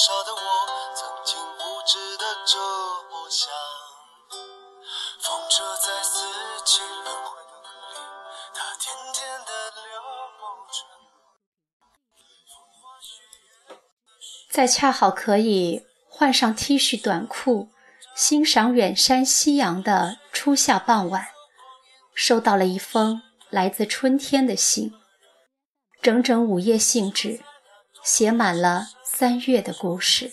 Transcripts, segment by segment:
春，年少的我，曾经无知的。风车在四季，在恰好可以换上 T 恤短裤，欣赏远山夕阳的初夏傍晚，收到了一封来自春天的信，整整五页信纸，写满了三月的故事。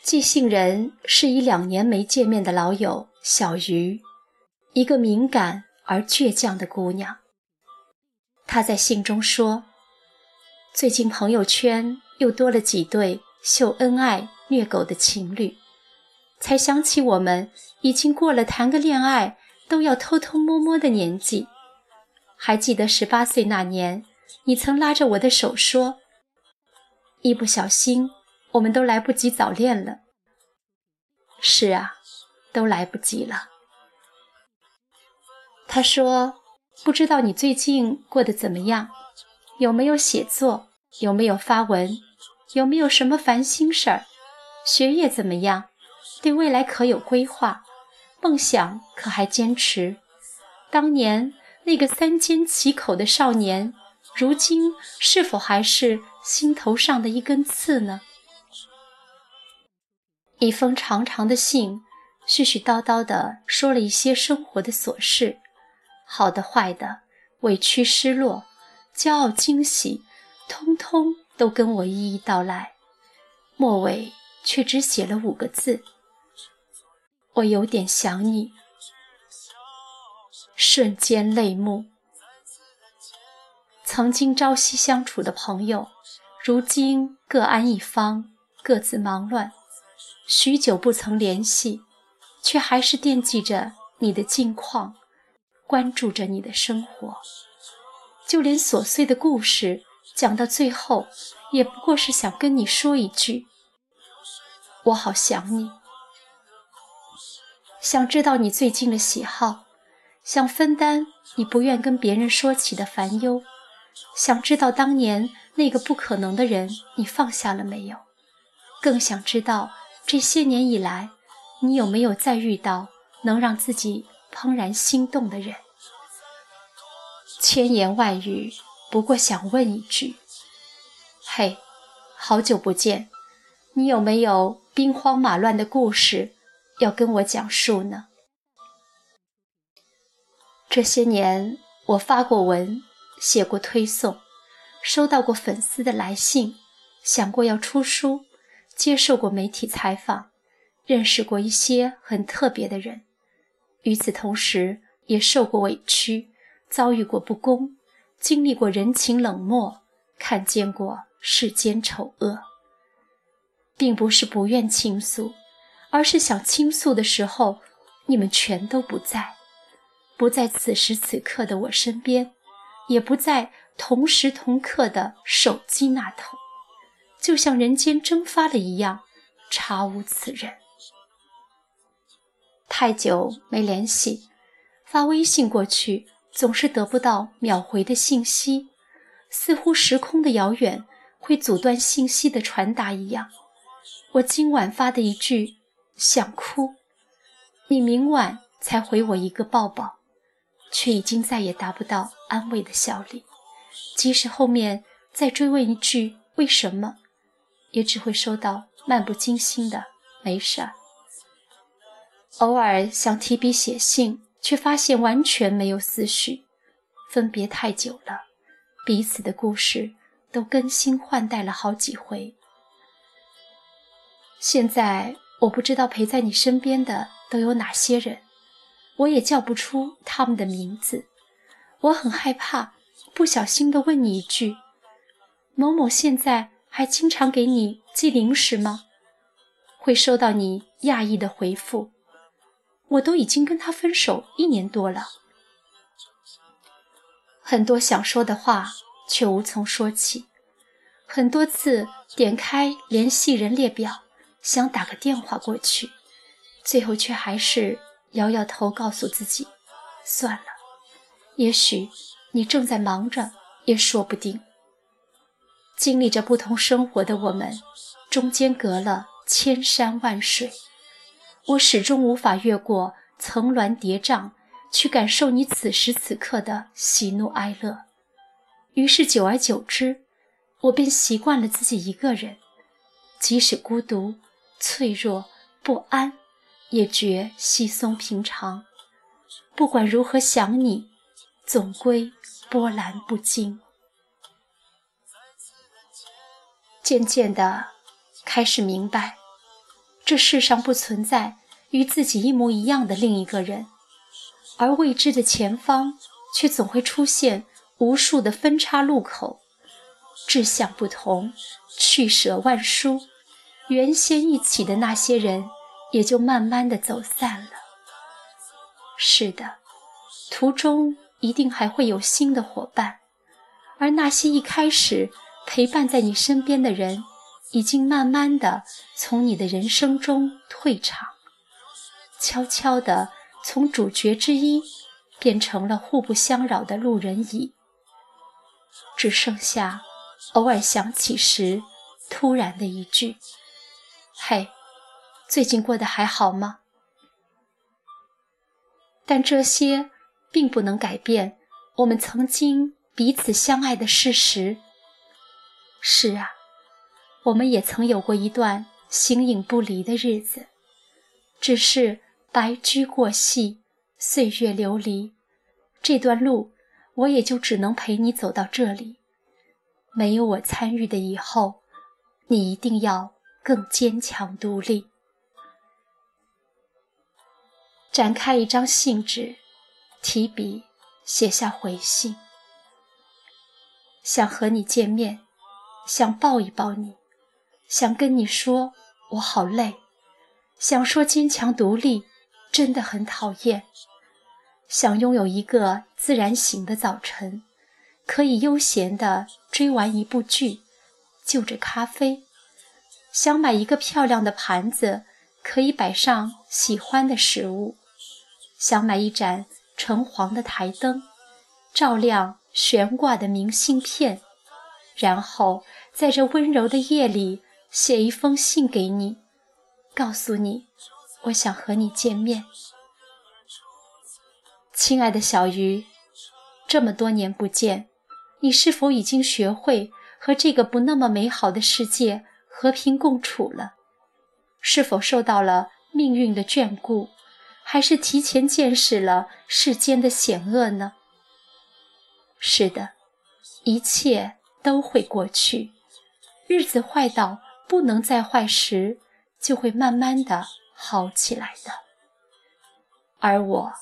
寄信人是一两年没见面的老友小鱼，一个敏感而倔强的姑娘。她在信中说：“最近朋友圈又多了几对秀恩爱、虐狗的情侣，才想起我们已经过了谈个恋爱都要偷偷摸摸的年纪。还记得十八岁那年，你曾拉着我的手说：‘一不小心。’”我们都来不及早恋了。是啊，都来不及了。他说：“不知道你最近过得怎么样？有没有写作？有没有发文？有没有什么烦心事儿？学业怎么样？对未来可有规划？梦想可还坚持？当年那个三缄其口的少年，如今是否还是心头上的一根刺呢？”一封长长的信，絮絮叨叨地说了一些生活的琐事，好的、坏的，委屈、失落，骄傲、惊喜，通通都跟我一一道来。末尾却只写了五个字：“我有点想你。”瞬间泪目。曾经朝夕相处的朋友，如今各安一方，各自忙乱。许久不曾联系，却还是惦记着你的近况，关注着你的生活。就连琐碎的故事讲到最后，也不过是想跟你说一句：“我好想你。”想知道你最近的喜好，想分担你不愿跟别人说起的烦忧，想知道当年那个不可能的人你放下了没有，更想知道。这些年以来，你有没有再遇到能让自己怦然心动的人？千言万语，不过想问一句：嘿，好久不见，你有没有兵荒马乱的故事要跟我讲述呢？这些年，我发过文，写过推送，收到过粉丝的来信，想过要出书。接受过媒体采访，认识过一些很特别的人，与此同时也受过委屈，遭遇过不公，经历过人情冷漠，看见过世间丑恶。并不是不愿倾诉，而是想倾诉的时候，你们全都不在，不在此时此刻的我身边，也不在同时同刻的手机那头。就像人间蒸发了一样，查无此人。太久没联系，发微信过去总是得不到秒回的信息，似乎时空的遥远会阻断信息的传达一样。我今晚发的一句“想哭”，你明晚才回我一个抱抱，却已经再也达不到安慰的效力。即使后面再追问一句“为什么”。也只会收到漫不经心的“没事儿”。偶尔想提笔写信，却发现完全没有思绪。分别太久了，彼此的故事都更新换代了好几回。现在我不知道陪在你身边的都有哪些人，我也叫不出他们的名字。我很害怕，不小心的问你一句：“某某现在？”还经常给你寄零食吗？会收到你讶异的回复。我都已经跟他分手一年多了，很多想说的话却无从说起。很多次点开联系人列表，想打个电话过去，最后却还是摇摇头，告诉自己：算了，也许你正在忙着，也说不定。经历着不同生活的我们，中间隔了千山万水，我始终无法越过层峦叠嶂，去感受你此时此刻的喜怒哀乐。于是，久而久之，我便习惯了自己一个人，即使孤独、脆弱、不安，也觉稀松平常。不管如何想你，总归波澜不惊。渐渐的，开始明白，这世上不存在与自己一模一样的另一个人，而未知的前方却总会出现。无数的分叉路口，志向不同，去舍万殊，原先一起的那些人也就慢慢的走散了。是的，途中一定还会有新的伙伴，而那些一开始陪伴在你身边的人，已经慢慢的从你的人生中退场，悄悄的从主角之一变成了互不相扰的路人乙。只剩下偶尔想起时，突然的一句：“嘿，最近过得还好吗？”但这些并不能改变我们曾经彼此相爱的事实。是啊，我们也曾有过一段形影不离的日子，只是白驹过隙，岁月流离，这段路。我也就只能陪你走到这里，没有我参与的以后，你一定要更坚强独立。展开一张信纸，提笔写下回信，想和你见面，想抱一抱你，想跟你说我好累，想说坚强独立真的很讨厌。想拥有一个自然醒的早晨，可以悠闲地追完一部剧，就着咖啡。想买一个漂亮的盘子，可以摆上喜欢的食物。想买一盏橙黄的台灯，照亮悬挂的明信片，然后在这温柔的夜里写一封信给你，告诉你，我想和你见面。亲爱的小鱼，这么多年不见，你是否已经学会和这个不那么美好的世界和平共处了？是否受到了命运的眷顾，还是提前见识了世间的险恶呢？是的，一切都会过去。日子坏到不能再坏时，就会慢慢的好起来的。而我。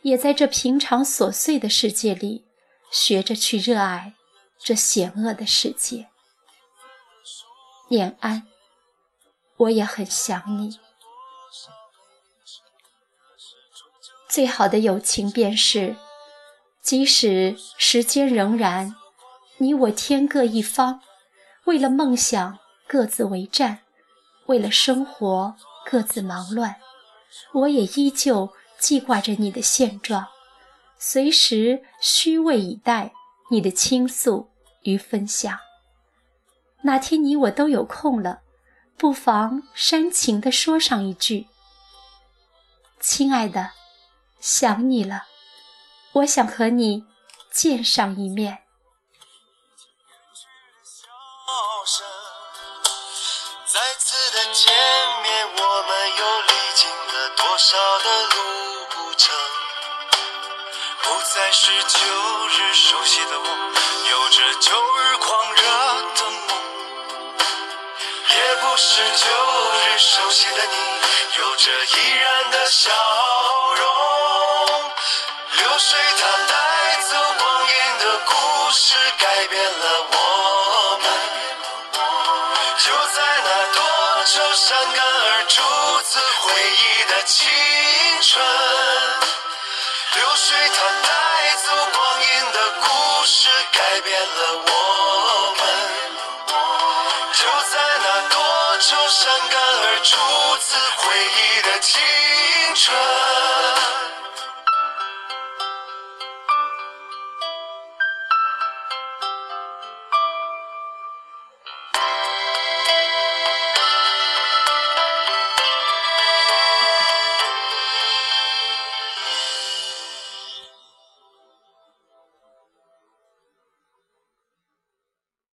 也在这平常琐碎的世界里，学着去热爱这险恶的世界。念安，我也很想你。最好的友情便是，即使时间仍然，你我天各一方，为了梦想各自为战，为了生活各自忙乱，我也依旧。记挂着你的现状，随时虚位以待你的倾诉与分享。哪天你我都有空了，不妨煽情地说上一句：“亲爱的，想你了，我想和你见上一面。”再次的见面，我们又历经了多少的路？再是旧日熟悉的我，有着旧日狂热的梦；也不是旧日熟悉的你，有着依然的笑青春，流水它带。走光阴的故事，改变了我